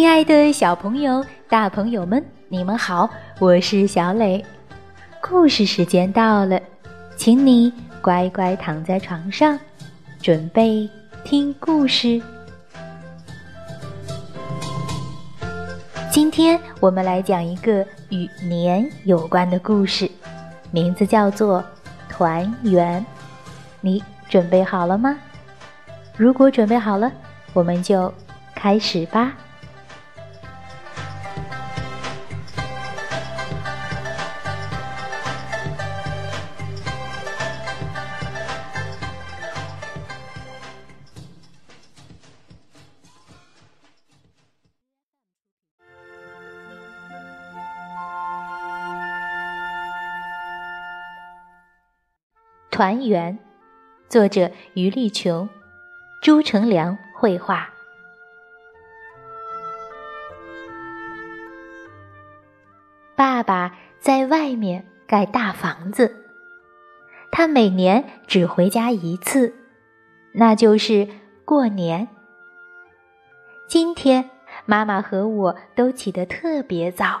亲爱的小朋友、大朋友们，你们好，我是小磊。故事时间到了，请你乖乖躺在床上，准备听故事。今天我们来讲一个与年有关的故事，名字叫做《团圆》。你准备好了吗？如果准备好了，我们就开始吧。团圆，作者余丽琼，朱成良绘画。爸爸在外面盖大房子，他每年只回家一次，那就是过年。今天妈妈和我都起得特别早，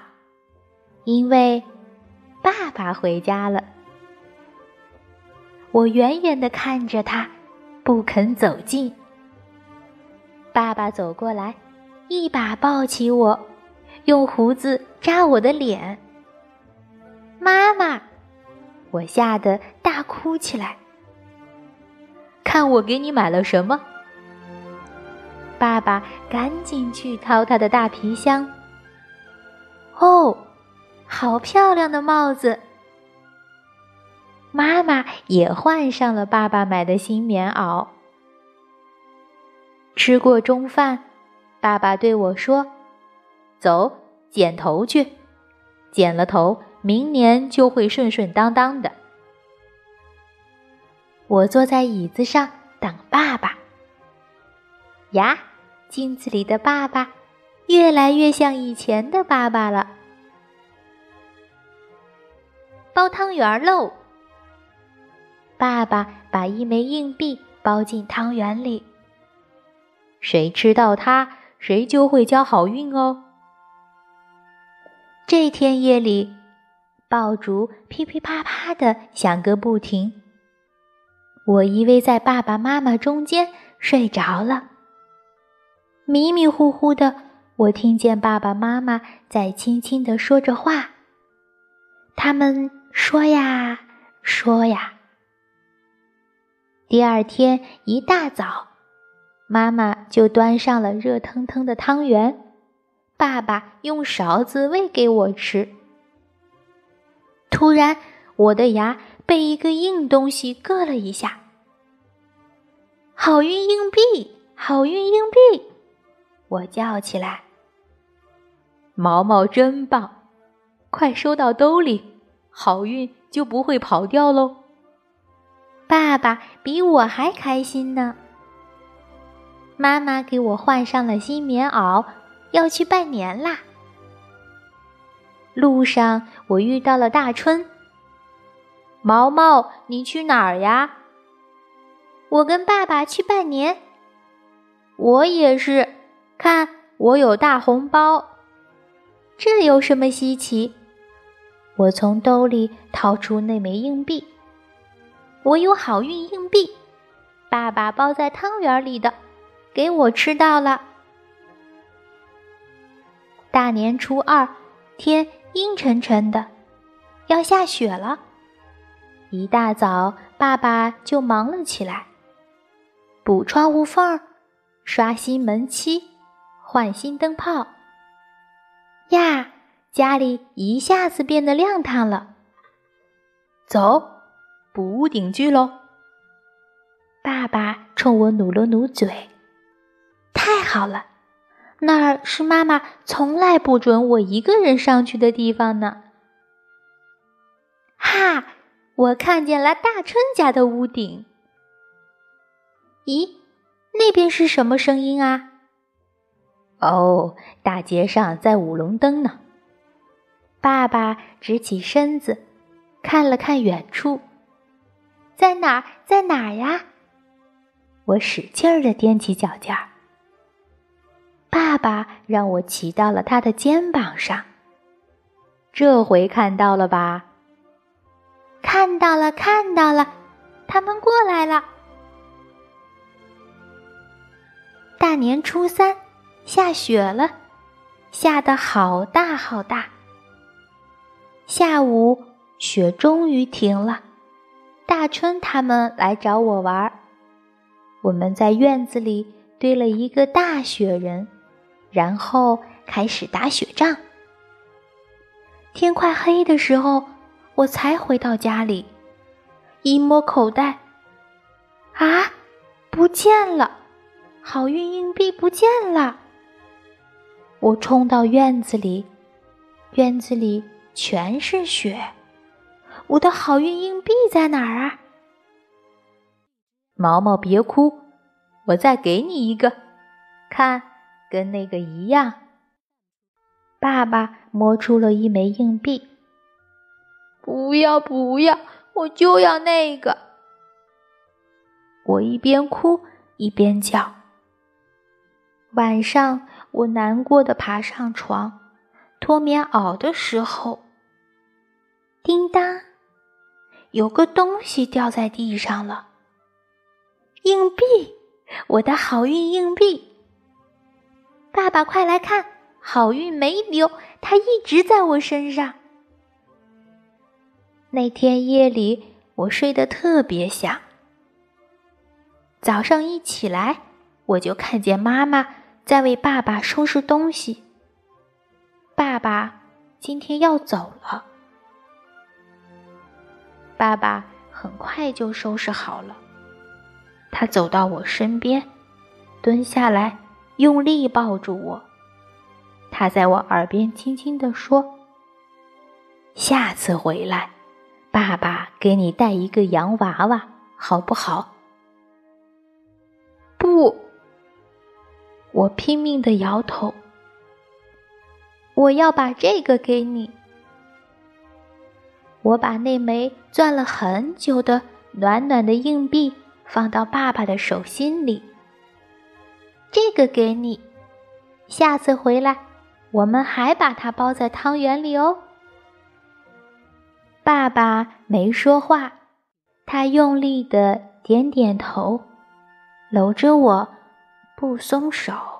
因为爸爸回家了。我远远的看着他，不肯走近。爸爸走过来，一把抱起我，用胡子扎我的脸。妈妈，我吓得大哭起来。看我给你买了什么？爸爸赶紧去掏他的大皮箱。哦，好漂亮的帽子！也换上了爸爸买的新棉袄。吃过中饭，爸爸对我说：“走，剪头去，剪了头，明年就会顺顺当当的。”我坐在椅子上等爸爸。呀，镜子里的爸爸越来越像以前的爸爸了。包汤圆喽！爸爸把一枚硬币包进汤圆里，谁吃到它，谁就会交好运哦。这天夜里，爆竹噼噼啪啪的响个不停。我依偎在爸爸妈妈中间睡着了。迷迷糊糊的，我听见爸爸妈妈在轻轻的说着话。他们说呀，说呀。第二天一大早，妈妈就端上了热腾腾的汤圆，爸爸用勺子喂给我吃。突然，我的牙被一个硬东西硌了一下。好运硬币，好运硬币！我叫起来。毛毛真棒，快收到兜里，好运就不会跑掉喽。爸爸比我还开心呢。妈妈给我换上了新棉袄，要去拜年啦。路上我遇到了大春。毛毛，你去哪儿呀？我跟爸爸去拜年。我也是，看我有大红包。这有什么稀奇？我从兜里掏出那枚硬币。我有好运硬币，爸爸包在汤圆里的，给我吃到了。大年初二，天阴沉沉的，要下雪了。一大早，爸爸就忙了起来，补窗户缝儿，刷新门漆，换新灯泡。呀，家里一下子变得亮堂了。走。补屋顶去喽！爸爸冲我努了努嘴，太好了，那儿是妈妈从来不准我一个人上去的地方呢。哈，我看见了大春家的屋顶。咦，那边是什么声音啊？哦，大街上在舞龙灯呢。爸爸直起身子，看了看远处。在哪儿？在哪儿呀？我使劲儿的踮起脚尖儿。爸爸让我骑到了他的肩膀上。这回看到了吧？看到了，看到了，他们过来了。大年初三，下雪了，下的好大好大。下午，雪终于停了，大春他们来找我玩儿。我们在院子里堆了一个大雪人，然后开始打雪仗。天快黑的时候，我才回到家里，一摸口袋，啊，不见了！好运硬币不见了！我冲到院子里，院子里全是雪，我的好运硬币在哪儿啊？毛毛别哭，我再给你一个，看，跟那个一样。爸爸摸出了一枚硬币，不要不要，我就要那个！我一边哭一边叫。晚上，我难过的爬上床，脱棉袄的时候，叮当，有个东西掉在地上了。硬币，我的好运硬币！爸爸，快来看，好运没丢，它一直在我身上。那天夜里，我睡得特别香。早上一起来，我就看见妈妈。在为爸爸收拾东西。爸爸今天要走了。爸爸很快就收拾好了。他走到我身边，蹲下来，用力抱住我。他在我耳边轻轻地说：“下次回来，爸爸给你带一个洋娃娃，好不好？”不。我拼命的摇头。我要把这个给你。我把那枚攥了很久的暖暖的硬币放到爸爸的手心里。这个给你，下次回来，我们还把它包在汤圆里哦。爸爸没说话，他用力的点点头，搂着我。不松手。